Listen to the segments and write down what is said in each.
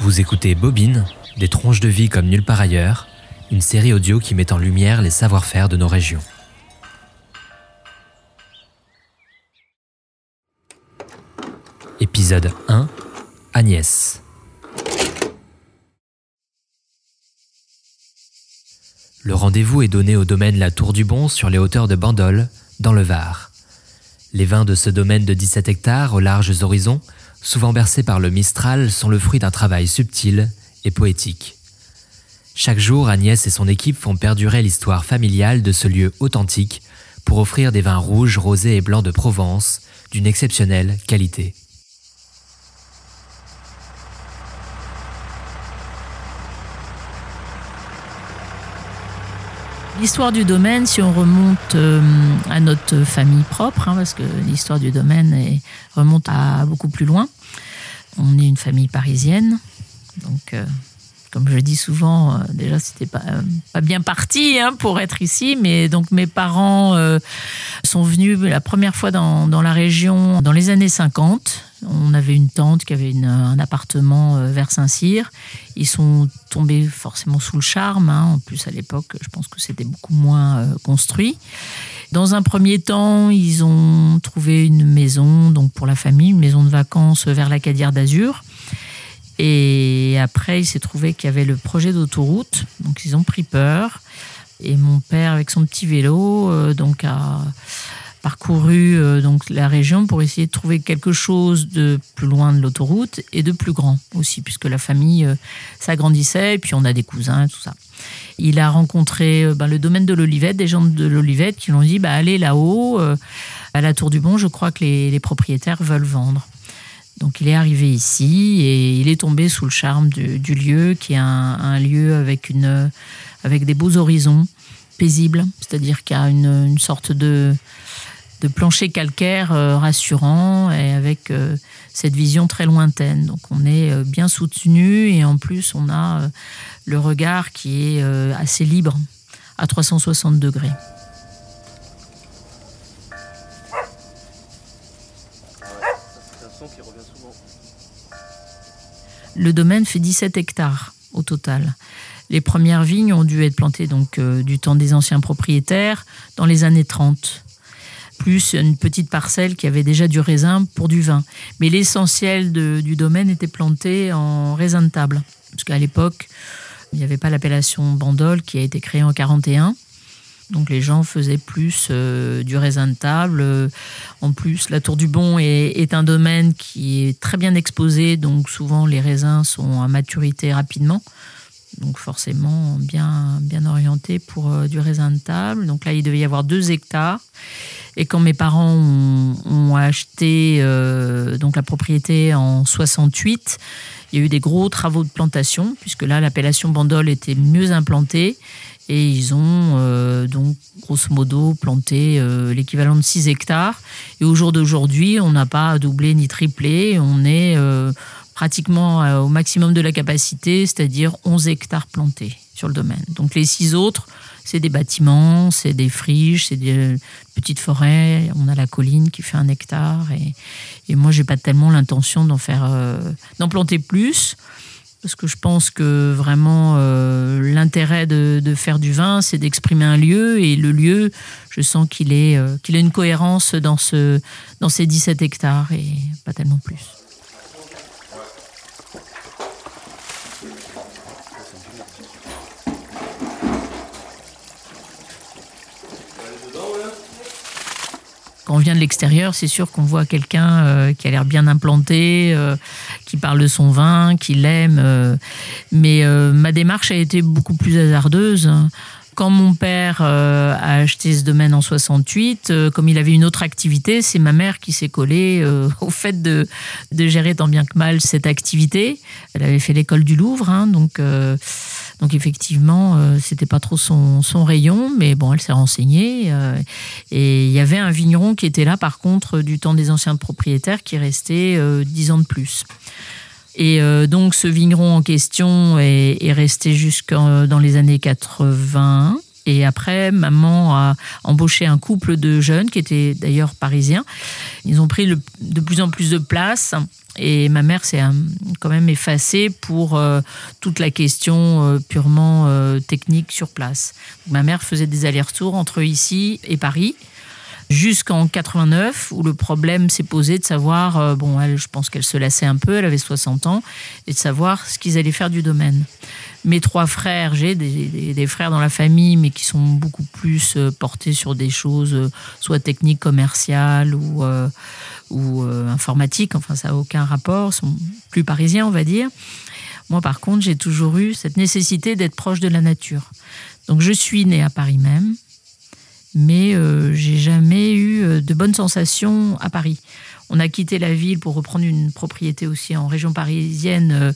Vous écoutez Bobine, des tronches de vie comme nulle part ailleurs, une série audio qui met en lumière les savoir-faire de nos régions. Épisode 1 Agnès. Le rendez-vous est donné au domaine La Tour du Bon sur les hauteurs de Bandol, dans le Var. Les vins de ce domaine de 17 hectares aux larges horizons, souvent bercés par le Mistral, sont le fruit d'un travail subtil et poétique. Chaque jour, Agnès et son équipe font perdurer l'histoire familiale de ce lieu authentique pour offrir des vins rouges, rosés et blancs de Provence d'une exceptionnelle qualité. L'histoire du domaine, si on remonte euh, à notre famille propre, hein, parce que l'histoire du domaine remonte à beaucoup plus loin. On est une famille parisienne, donc euh, comme je dis souvent, euh, déjà c'était pas, pas bien parti hein, pour être ici, mais donc mes parents sont venus la première fois dans la région dans les années 50. On avait une tante qui avait un appartement euh, vers Saint-Cyr. Ils sont tombés forcément sous le charme. hein. En plus, à l'époque, je pense que c'était beaucoup moins euh, construit. Dans un premier temps, ils ont trouvé une maison donc pour la famille, une maison de vacances vers la Cadière d'Azur. Et après, il s'est trouvé qu'il y avait le projet d'autoroute, donc ils ont pris peur. Et mon père, avec son petit vélo, euh, donc a parcouru euh, donc la région pour essayer de trouver quelque chose de plus loin de l'autoroute et de plus grand aussi, puisque la famille euh, s'agrandissait et puis on a des cousins et tout ça. Il a rencontré euh, ben, le domaine de l'Olivette, des gens de l'Olivette qui lui ont dit bah, allez là-haut, euh, à la Tour du Bon, je crois que les, propriétaires veulent vendre. Donc il est arrivé ici et il est tombé sous le charme du, lieu, qui est un, lieu avec, une, avec des beaux horizons, paisibles, c'est-à-dire qu'il y a une sorte de, de plancher calcaire euh, rassurant et avec euh, cette vision très lointaine. Donc on est euh, bien soutenu et en plus on a le regard qui est assez libre à 360 degrés. Le domaine fait 17 hectares au total. Les premières vignes ont dû être plantées donc du temps des anciens propriétaires dans les années 30 plus une petite parcelle qui avait déjà du raisin pour du vin. Mais l'essentiel du domaine était planté en raisin de table. Parce qu'à l'époque, il n'y avait pas l'appellation Bandol qui a été créée en 41. Donc les gens faisaient plus euh, du raisin de table. En plus, la Tour du Bon est un domaine qui est très bien exposé, donc souvent les raisins sont à maturité rapidement. Donc forcément bien, bien orienté pour euh, du raisin de table. Donc là, il devait y avoir deux hectares. Et quand mes parents ont, acheté euh, donc la propriété en 68, il y a eu des gros travaux de plantation, puisque là, l'appellation Bandol était mieux implantée. Et ils ont euh, donc, grosso modo, planté l'équivalent de 6 hectares. Et au jour d'aujourd'hui, on n'a pas doublé ni triplé. On est pratiquement euh, au maximum de la capacité, c'est-à-dire 11 hectares plantés sur le domaine. Donc les six autres, c'est des bâtiments, c'est des friches, c'est des petites forêts. On a la colline qui fait un hectare. Et, et moi, j'ai pas tellement l'intention d'en faire, euh, d'en planter plus. Parce que je pense que vraiment euh, l'intérêt de, de faire du vin, c'est d'exprimer un lieu. Et le lieu, je sens qu'il est, euh, qu'il a une cohérence dans, ce, dans ces 17 hectares et pas tellement plus. Quand on vient de l'extérieur, c'est sûr qu'on voit quelqu'un euh, qui a l'air bien implanté, euh, qui parle de son vin, qui l'aime. euh, mais ma démarche a été beaucoup plus hasardeuse. Quand mon père a acheté ce domaine en 68, euh, comme il avait une autre activité, c'est ma mère qui s'est collée au fait de, gérer tant bien que mal cette activité. Elle avait fait l'école du Louvre, hein, donc, donc effectivement, euh, c'était pas trop son, rayon, mais bon, elle s'est renseignée. euh, et il y avait un vigneron qui était là, par contre, du temps des anciens propriétaires, qui restait euh, dix ans de plus. Et euh, donc ce vigneron en question est, est resté jusqu'en dans les années 80. Et après, maman a embauché un couple de jeunes qui étaient d'ailleurs parisiens. Ils ont pris de plus en plus de place. Et ma mère s'est quand même effacée pour euh, toute la question euh, purement euh, technique sur place. Ma mère faisait des allers-retours entre ici et Paris jusqu'en 89 où le problème s'est posé de savoir, bon, elle, je pense qu'elle se lassait un peu, elle avait 60 ans, et de savoir ce qu'ils allaient faire du domaine mes trois frères, j'ai des, frères dans la famille, mais qui sont beaucoup plus euh, portés sur des choses, euh, soit techniques, commerciales ou, euh, ou informatiques. Enfin, ça n'a aucun rapport. sont plus parisiens, on va dire. Moi, par contre, j'ai toujours eu cette nécessité d'être proche de la nature. Donc, je suis née à Paris même, mais j'ai jamais eu de bonnes sensations à Paris. On a quitté la ville pour reprendre une propriété aussi en région parisienne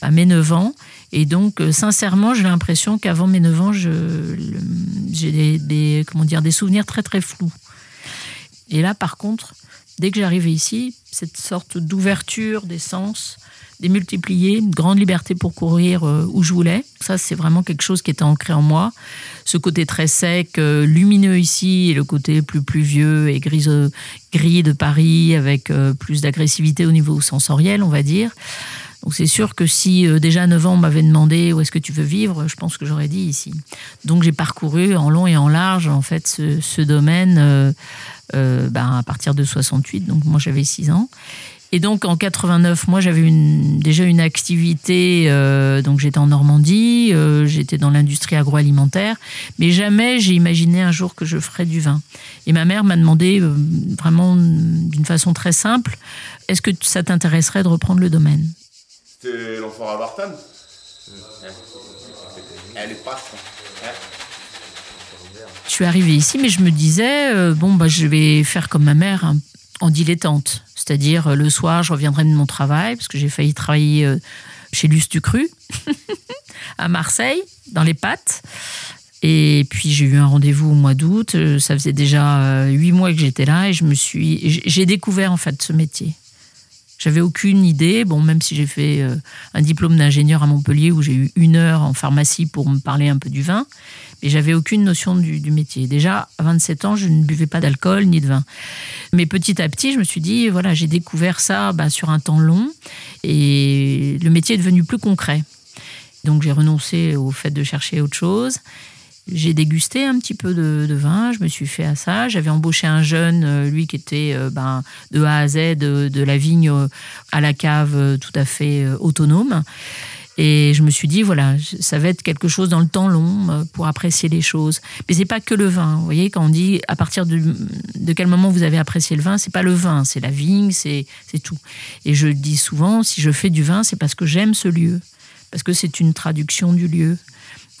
à mes 9 ans. Et donc, euh, sincèrement, j'ai l'impression qu'avant mes 9 ans, j'ai des, comment dire, des souvenirs très très flous. Et là, par contre, dès que j'arrivais ici, cette sorte d'ouverture des sens, démultipliée, une grande liberté pour courir euh, où je voulais. Ça, c'est vraiment quelque chose qui était ancré en moi. Ce côté très sec, euh, lumineux ici, et le côté plus pluvieux et gris, gris de Paris, avec plus d'agressivité au niveau sensoriel, on va dire. Donc c'est sûr que si euh, déjà à 9 ans on m'avait demandé où est-ce que tu veux vivre, je pense que j'aurais dit ici. Donc j'ai parcouru en long et en large en fait ce, domaine euh, euh, ben, à partir de 68, donc moi j'avais 6 ans. Et donc en 89, moi j'avais déjà une activité, donc j'étais en Normandie, j'étais dans l'industrie agroalimentaire, mais jamais j'ai imaginé un jour que je ferais du vin. Et ma mère m'a demandé vraiment d'une façon très simple, est-ce que ça t'intéresserait de reprendre le domaine? C'était l'enfant à Bartan Elle est pas. Je suis arrivée ici, mais je me disais, euh, bon, bah, je vais faire comme ma mère hein, en dilettante. C'est-à-dire, euh, le soir, je reviendrai de mon travail, parce que j'ai failli travailler euh, chez Luce Cru, à Marseille, dans les pâtes. Et puis j'ai eu un rendez-vous au mois d'août. Ça faisait déjà huit mois que j'étais là et je me suis, j'ai découvert en ce métier. J'avais aucune idée, bon, même si j'ai fait euh, un diplôme d'ingénieur à Montpellier où j'ai eu une heure en pharmacie pour me parler un peu du vin, mais j'avais aucune notion du, métier. Déjà, à 27 ans, je ne buvais pas d'alcool ni de vin. Mais petit à petit, je me suis dit, voilà, j'ai découvert ça bah, sur un temps long et le métier est devenu plus concret. Donc j'ai renoncé au fait de chercher autre chose. J'ai dégusté un petit peu de, vin, je me suis fait à ça. J'avais embauché un jeune, euh, lui qui était euh, ben, de A à Z, de, la vigne euh, à la cave, tout à fait autonome. Et je me suis dit, voilà, ça va être quelque chose dans le temps long pour apprécier les choses. Mais c'est pas que le vin. Vous voyez, quand on dit à partir de, de quel moment vous avez apprécié le vin, c'est pas le vin, c'est la vigne, c'est tout. Et je dis souvent, si je fais du vin, c'est parce que j'aime ce lieu, parce que c'est une traduction du lieu,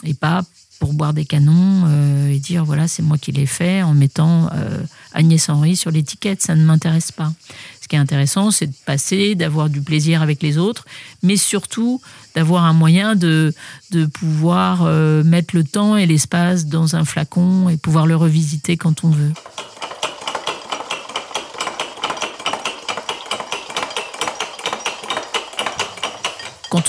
et pas pour boire des canons euh, et dire voilà, c'est moi qui l'ai fait en mettant euh, Agnès Henry sur l'étiquette. Ça ne m'intéresse pas. Ce qui est intéressant, c'est de passer, d'avoir du plaisir avec les autres, mais surtout d'avoir un moyen de, de pouvoir euh, mettre le temps et l'espace dans un flacon et pouvoir le revisiter quand on veut.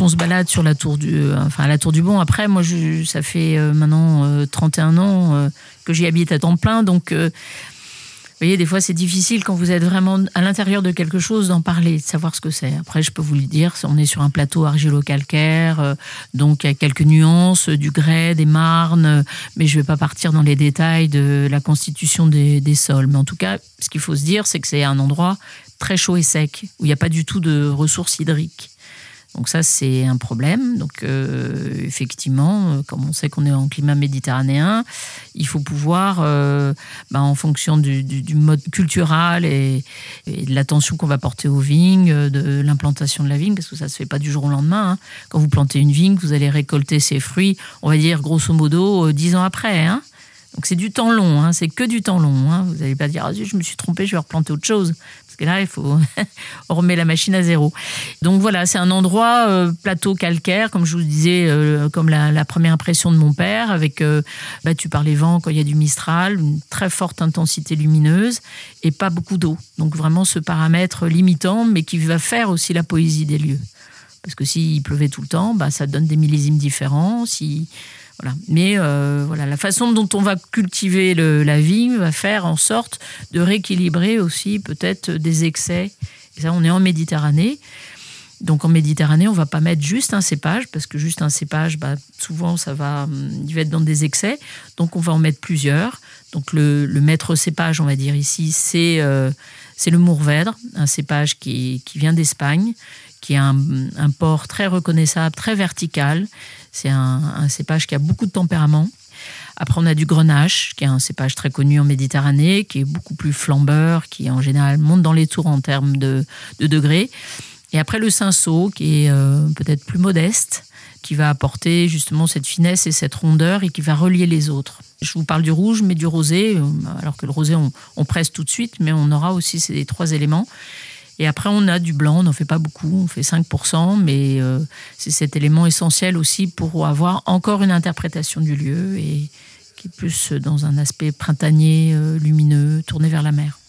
On se balade sur la tour du, euh, enfin la tour du Bon. Après, moi, ça fait euh, maintenant 31 euh, ans que j'y habite à temps plein, donc vous voyez, des fois, c'est difficile quand vous êtes vraiment à l'intérieur de quelque chose d'en parler, de savoir ce que c'est. Après, je peux vous le dire, on est sur un plateau argilo-calcaire, donc il y a quelques nuances, du grès, des marnes, mais je ne vais pas partir dans les détails de la constitution des sols. Mais en tout cas, ce qu'il faut se dire, c'est que c'est un endroit très chaud et sec, où il n'y a pas du tout de ressources hydriques. Donc ça, c'est un problème. Donc euh, effectivement, euh, comme on sait qu'on est en climat méditerranéen, il faut pouvoir, euh, ben, en fonction du, mode culturel et, de l'attention qu'on va porter aux vignes, de l'implantation de la vigne, parce que ça ne se fait pas du jour au lendemain. Hein. Quand vous plantez une vigne, vous allez récolter ses fruits, on va dire grosso modo, dix ans après. Hein. Donc c'est du temps long, hein. c'est que du temps long. Vous n'allez pas dire, ah, je me suis trompé, je vais replanter autre chose. Parce que là, il faut on remet la machine à zéro. Donc voilà, c'est un endroit euh, plateau calcaire, comme je vous disais, euh, comme la, première impression de mon père, avec euh, battu par les vents quand il y a du Mistral, une très forte intensité lumineuse et pas beaucoup d'eau. Donc vraiment ce paramètre limitant, mais qui va faire aussi la poésie des lieux. Parce que s'il pleuvait tout le temps, bah, ça donne des millésimes différents. Si Voilà. Mais euh, voilà, la façon dont on va cultiver la vigne va faire en sorte de rééquilibrer aussi peut-être des excès. Ça, on est en Méditerranée. Donc en Méditerranée, on va pas mettre juste un cépage parce que juste un cépage, bah, souvent ça va, hum, il va être dans des excès. Donc on va en mettre plusieurs. Donc le, maître cépage, on va dire ici, c'est euh, le Mourvèdre, un cépage qui vient d'Espagne, qui a un, port très reconnaissable, très vertical. C'est un, cépage qui a beaucoup de tempérament. Après, on a du grenache, qui est un cépage très connu en Méditerranée, qui est beaucoup plus flambeur, qui en général monte dans les tours en termes de, de degrés. Et après, le cinsault, qui est euh, peut-être plus modeste, qui va apporter justement cette finesse et cette rondeur et qui va relier les autres. Je vous parle du rouge, mais du rosé, euh, alors que le rosé, on, on presse tout de suite, mais on aura aussi ces trois éléments. Et après, on a du blanc, on n'en fait pas beaucoup, on fait 5%, mais euh, c'est cet élément essentiel aussi pour avoir encore une interprétation du lieu et qui est plus dans un aspect printanier, euh, lumineux, tourné vers la mer.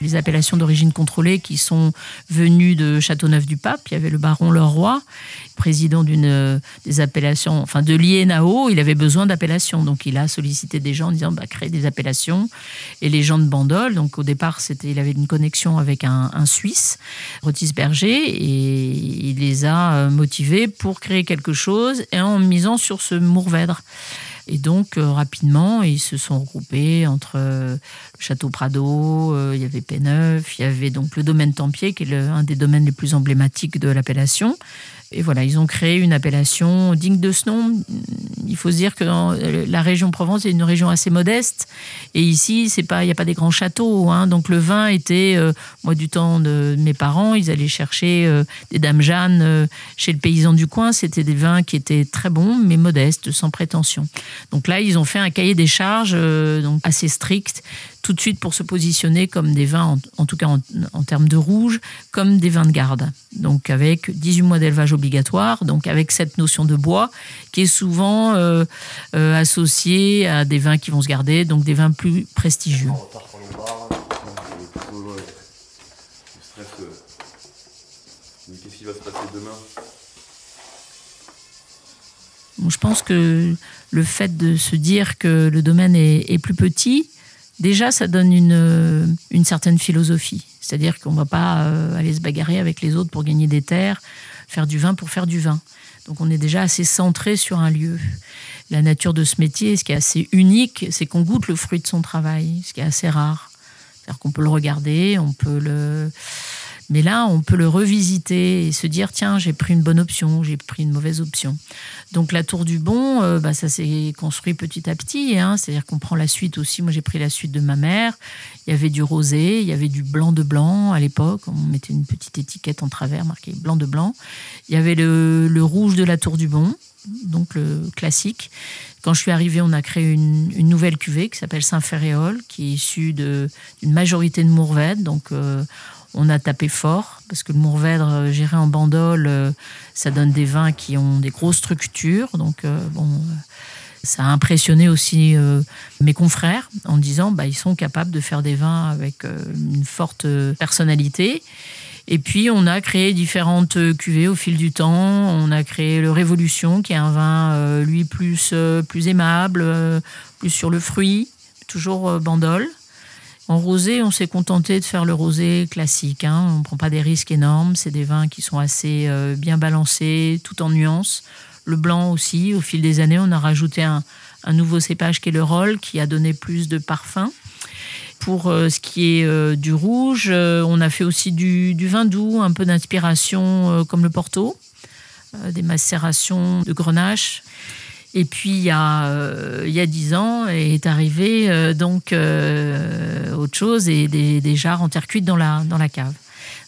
Les appellations d'origine contrôlée qui sont venues de Châteauneuf-du-Pape. Il y avait le baron Leroy, président d'une euh, des appellations, enfin de l'INAO. Il avait besoin d'appellations, donc il a sollicité des gens en disant bah, des appellations. Et les gens de Bandol, donc au départ, c'était, il avait une connexion avec un, un Suisse, Rotisberger, et il les a euh, motivés pour créer quelque chose et en misant sur ce Mourvèdre. Et donc, euh, rapidement, ils se sont regroupés entre euh, le château Prado, euh, il y avait Péneuf, il y avait donc le domaine Tempier, qui est le- un des domaines les plus emblématiques de l'appellation. Et voilà, ils ont créé une appellation digne de ce nom. Il faut se dire que euh, la région Provence est une région assez modeste. Et ici, c'est pas, il n'y a pas des grands châteaux. hein. Donc le vin était, euh, moi, du temps de mes parents, ils allaient chercher euh, des dames Jeanne chez le paysan du coin. C'était des vins qui étaient très bons, mais modestes, sans prétention. Donc là, ils ont fait un cahier des charges donc assez strict, tout de suite pour se positionner comme des vins, en, tout cas en, en termes de rouge, comme des vins de garde. Donc avec 18 mois d'élevage obligatoire, donc avec cette notion de bois qui est souvent euh, euh, associée à des vins qui vont se garder, donc des vins plus prestigieux. Je pense que le fait de se dire que le domaine est plus petit, déjà, ça donne une, euh, une certaine philosophie. C'est-à-dire qu'on ne va pas euh, aller se bagarrer avec les autres pour gagner des terres, faire du vin pour faire du vin. Donc on est déjà assez centré sur un lieu. La nature de ce métier, ce qui est assez unique, c'est qu'on goûte le fruit de son travail, ce qui est assez rare. C'est-à-dire qu'on peut le regarder, on peut le... Mais là, on peut le revisiter et se dire, tiens, j'ai pris une bonne option, j'ai pris une mauvaise option. Donc la tour du bon, euh, bah, ça s'est construit petit à petit. hein. C'est-à-dire qu'on prend la suite aussi. Moi, j'ai pris la suite de ma mère. Il y avait du rosé, il y avait du blanc de blanc à l'époque. On mettait une petite étiquette en travers marquée blanc de blanc. Il y avait le, rouge de la tour du bon, donc le classique. Quand je suis arrivée, on a créé une, nouvelle cuvée qui s'appelle Saint-Ferréol, qui est issue d'une majorité de Mourvèdre. Donc euh, on a tapé fort parce que le Mourvèdre euh, géré en bandole, euh, ça donne des vins qui ont des grosses structures. Donc euh, bon, ça a impressionné aussi mes confrères en disant bah ils sont capables de faire des vins avec une forte personnalité. Et puis on a créé différentes cuvées au fil du temps. On a créé le Révolution, qui est un vin lui plus plus aimable, plus sur le fruit, toujours bandole. En rosé, on s'est contenté de faire le rosé classique. hein. On ne prend pas des risques énormes. C'est des vins qui sont assez euh, bien balancés, tout en nuances. Le blanc aussi. Au fil des années, on a rajouté un, nouveau cépage qui est le roll, qui a donné plus de parfum. Pour euh, ce qui est euh, du rouge, on a fait aussi du, vin doux, un peu d'inspiration comme le Porto, des macérations de grenache. Et puis il y a euh, il y a dix ans est arrivé euh, donc euh, autre chose et des, des jarres en terre cuite dans la dans la cave.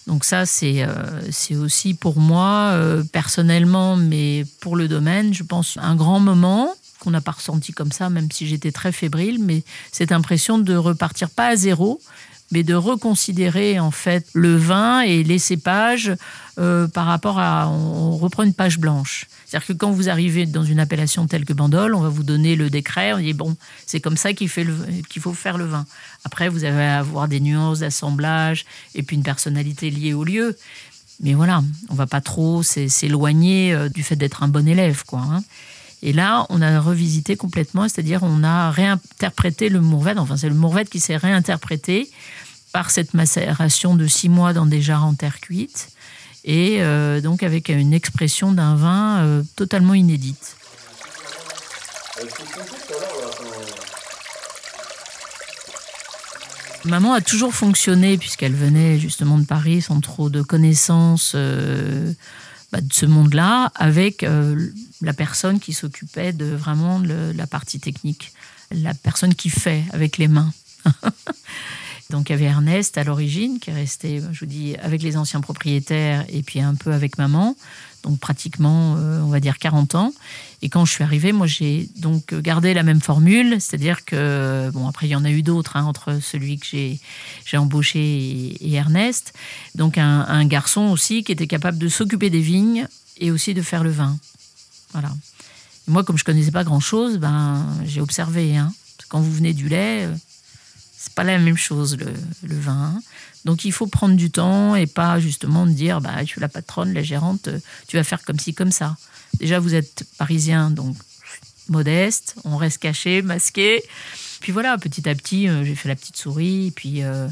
Donc ça c'est euh, c'est aussi pour moi personnellement, mais pour le domaine, je pense un grand moment qu'on n'a pas ressenti comme ça, même si j'étais très fébrile, mais cette impression de repartir pas à zéro, mais de reconsidérer en fait le vin et les cépages euh, par rapport à. On, reprend une page blanche. C'est-à-dire que quand vous arrivez dans une appellation telle que Bandol, on va vous donner le décret, on dit bon, c'est comme ça qu'il faut faire le vin. Après, vous allez avoir des nuances d'assemblage et puis une personnalité liée au lieu. Mais voilà, on va pas trop s'éloigner euh, du fait d'être un bon élève, quoi. Hein. Et là, on a revisité complètement, c'est-à-dire on a réinterprété le Mourvèdre, enfin c'est le Mourvèdre qui s'est réinterprété par cette macération de six mois dans des jarres en terre cuite, et euh, donc avec une expression d'un vin euh, totalement inédite. Maman a toujours fonctionné puisqu'elle venait justement de Paris sans trop de connaissances euh, bah, de ce monde-là, avec la personne qui s'occupait de vraiment la partie technique, la personne qui fait avec les mains. Donc il y avait Ernest à l'origine qui est resté, je vous dis, avec les anciens propriétaires et puis un peu avec maman, donc pratiquement, euh, on va dire 40 ans. Et quand je suis arrivée, moi j'ai donc gardé la même formule, c'est-à-dire que, bon après il y en a eu d'autres hein, entre celui que j'ai, embauché et, Ernest, donc un, garçon aussi qui était capable de s'occuper des vignes et aussi de faire le vin. Voilà. moi comme je connaissais pas grand-chose, ben, j'ai observé. Hein. Quand vous venez du lait euh, c'est pas la même chose le, vin. Donc il faut prendre du temps et pas justement dire bah je suis la patronne, la gérante, tu vas faire comme ci comme ça. Déjà vous êtes parisien donc modeste, on reste caché, masqué. Puis voilà, petit à petit, euh, j'ai fait la petite souris. Puis, euh,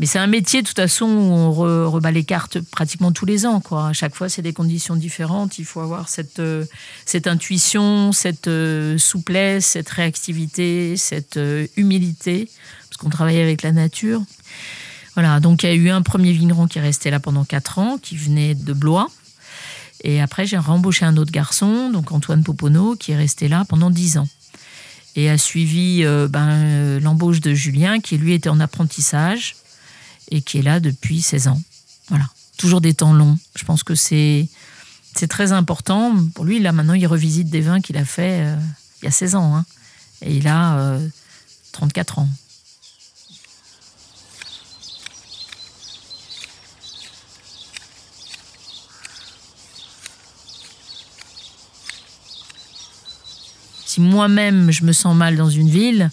mais c'est un métier, de toute façon, où on rebat les cartes pratiquement tous les ans. Quoi. À chaque fois, c'est des conditions différentes. Il faut avoir cette, euh, cette intuition, cette souplesse, cette réactivité, cette humilité qu'on travaillait avec la nature. Voilà, donc il y a eu un premier vigneron qui est resté là pendant 4 ans, qui venait de Blois. Et après, j'ai rembauché un autre garçon, donc Antoine Popono, qui est resté là pendant 10 ans. Et a suivi euh, ben, euh, l'embauche de Julien, qui lui était en apprentissage et qui est là depuis 16 ans. Voilà, toujours des temps longs. Je pense que c'est, c'est très important. Pour lui, là, maintenant, il revisite des vins qu'il a fait euh, il y a 16 ans. Hein. Et il a 34 ans. si moi-même je me sens mal dans une ville,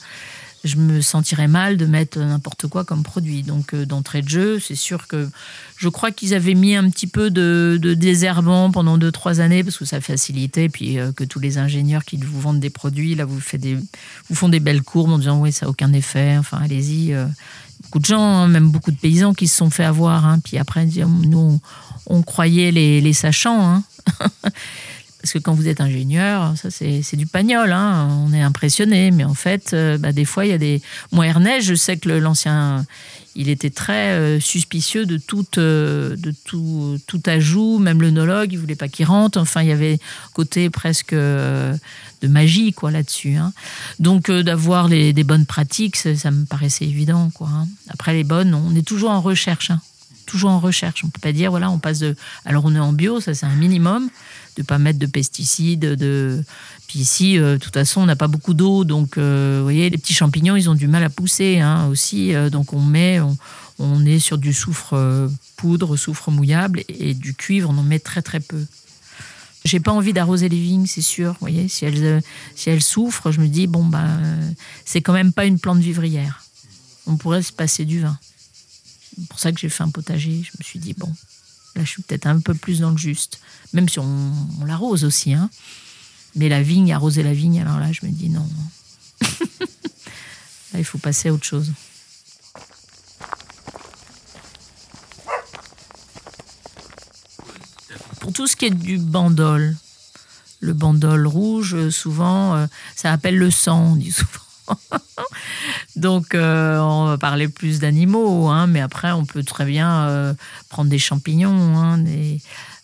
je me sentirais mal de mettre n'importe quoi comme produit. Donc euh, d'entrée de jeu, c'est sûr que je crois qu'ils avaient mis un petit peu de, désherbant pendant 2-3 années parce que ça facilitait. Puis euh, que tous les ingénieurs qui vous vendent des produits, là, vous, faites des, vous font des belles courbes en disant oui, ça n'a aucun effet. Enfin, allez-y. Euh. beaucoup de gens, hein, même beaucoup de paysans qui se sont fait avoir. Hein. Puis après, nous, on, croyait les, les sachants. Hein. Parce que quand vous êtes ingénieur, ça c'est du pagnol, hein. on est impressionné. Mais en fait, euh, bah, des fois, il y a des. Moi, Ernest, je sais que l'ancien, il était très euh, suspicieux de euh, tout, ajout, même l'œnologue, il voulait pas qu'il rentre. Enfin, il y avait côté presque de magie là-dessus. Hein. Donc, d'avoir des bonnes pratiques, ça, me paraissait évident. Hein. Après, les bonnes, on est toujours en recherche toujours en recherche. On peut pas dire, voilà, on passe de. Alors, on est en bio, ça c'est un minimum de pas mettre de pesticides. De... Puis ici, euh, de toute façon, on n'a pas beaucoup d'eau, donc euh, vous voyez, les petits champignons, ils ont du mal à pousser hein, aussi. Euh, donc on met, on, est sur du soufre poudre, soufre mouillable, et, du cuivre, on en met très très peu. J'ai pas envie d'arroser les vignes, c'est sûr. Vous voyez, si elles, si elles souffrent, je me dis bon bah c'est quand même pas une plante vivrière. On pourrait se passer du vin. C'est pour ça que j'ai fait un potager. Je me suis dit bon, Là, je suis peut-être un peu plus dans le juste. Même si on, l'arrose aussi. Hein. Mais la vigne, arroser la vigne, alors là, je me dis non. là, il faut passer à autre chose. Pour tout ce qui est du bandol, le bandol rouge, souvent, euh, ça appelle le sang, on dit souvent. Donc, euh, on va parler plus d'animaux, hein, mais après, on peut très bien euh, prendre des champignons. Hein,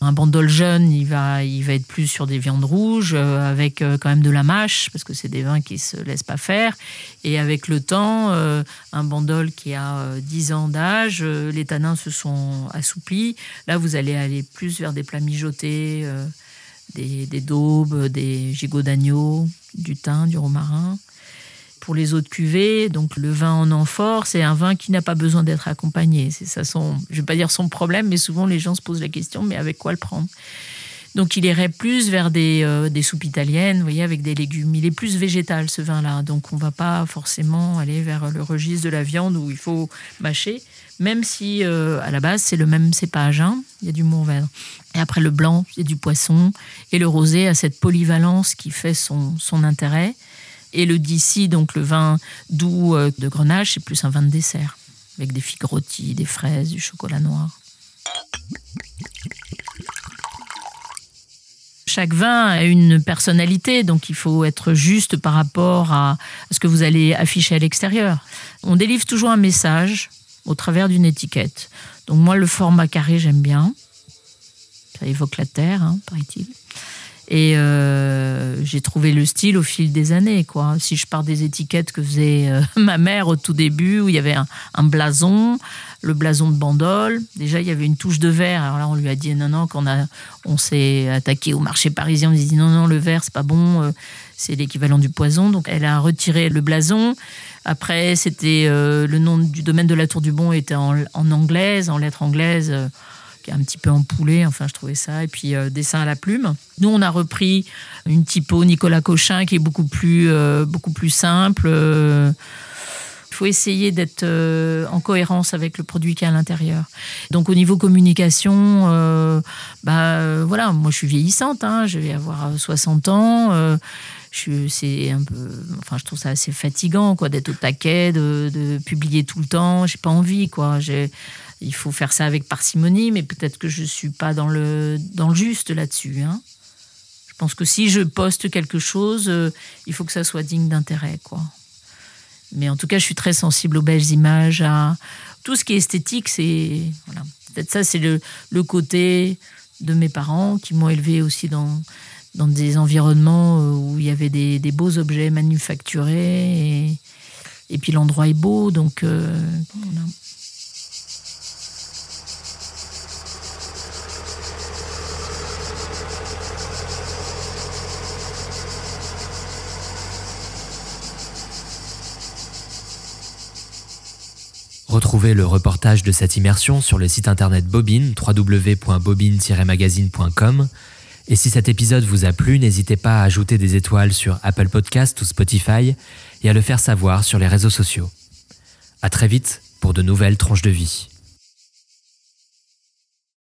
Un bandol jeune, il va, il va être plus sur des viandes rouges, euh, avec quand même de la mâche, parce que c'est des vins qui ne se laissent pas faire. Et avec le temps, un bandol qui a 10 ans d'âge, les tanins se sont assouplis. Là, vous allez aller plus vers des plats mijotés, des, daubes, des gigots d'agneau, du thym, du romarin pour les autres cuvées. Donc le vin en amphore, c'est un vin qui n'a pas besoin d'être accompagné. C'est ça son, je vais pas dire son problème, mais souvent les gens se posent la question, mais avec quoi le prendre? Donc il irait plus vers des, euh, des, soupes italiennes, vous voyez, avec des légumes. Il est plus végétal ce vin-là, donc on va pas forcément aller vers le registre de la viande où il faut mâcher, même si euh, à la base c'est le même cépage. Hein. il y a du Mourvèdre. Et après le blanc, il y a du poisson, et le rosé a cette polyvalence qui fait son, son intérêt. Et le d'ici, donc le vin doux euh, de Grenache, c'est plus un vin de dessert, avec des figues rôties, des fraises, du chocolat noir. Chaque vin a une personnalité, donc il faut être juste par rapport à ce que vous allez afficher à l'extérieur. On délivre toujours un message au travers d'une étiquette. Donc moi, le format carré, j'aime bien. Ça évoque la terre, hein, paraît-il. Et euh, j'ai trouvé le style au fil des années. Quoi. Si je pars des étiquettes que faisait euh, ma mère au tout début, où il y avait un, blason, le blason de Bandol, déjà il y avait une touche de verre. Alors là, on lui a dit non, non, quand on, on s'est attaqué au marché parisien, on lui a dit non, non, le verre, c'est pas bon, euh, c'est l'équivalent du poison. Donc elle a retiré le blason. Après, c'était le nom du domaine de la Tour du Bon était en, en anglaise, en lettres anglaises un petit peu empoulé. Enfin, je trouvais ça. Et puis, euh, dessin à la plume. Nous, on a repris une typo Nicolas Cochin qui est beaucoup plus, euh, beaucoup plus simple. Il faut essayer d'être euh, en cohérence avec le produit qui est à l'intérieur. Donc au niveau communication, bah voilà, moi je suis vieillissante, hein, je vais avoir 60 ans. je c'est un peu, enfin je trouve ça assez fatigant quoi d'être au taquet, de, publier tout le temps. J'ai pas envie quoi. Il faut faire ça avec parcimonie, mais peut-être que je ne suis pas dans le, dans le juste là-dessus. Hein. Je pense que si je poste quelque chose, euh, il faut que ça soit digne d'intérêt. quoi. Mais en tout cas, je suis très sensible aux belles images, à tout ce qui est esthétique. C'est voilà. peut-être ça, c'est le, le, côté de mes parents qui m'ont élevé aussi dans, dans des environnements euh, où il y avait des, beaux objets manufacturés et, puis l'endroit est beau, donc euh. Retrouvez le reportage de cette immersion sur le site internet Bobine, www.bobine-magazine.com. Et si cet épisode vous a plu, n'hésitez pas à ajouter des étoiles sur Apple Podcast ou Spotify et à le faire savoir sur les réseaux sociaux. À très vite pour de nouvelles tranches de vie.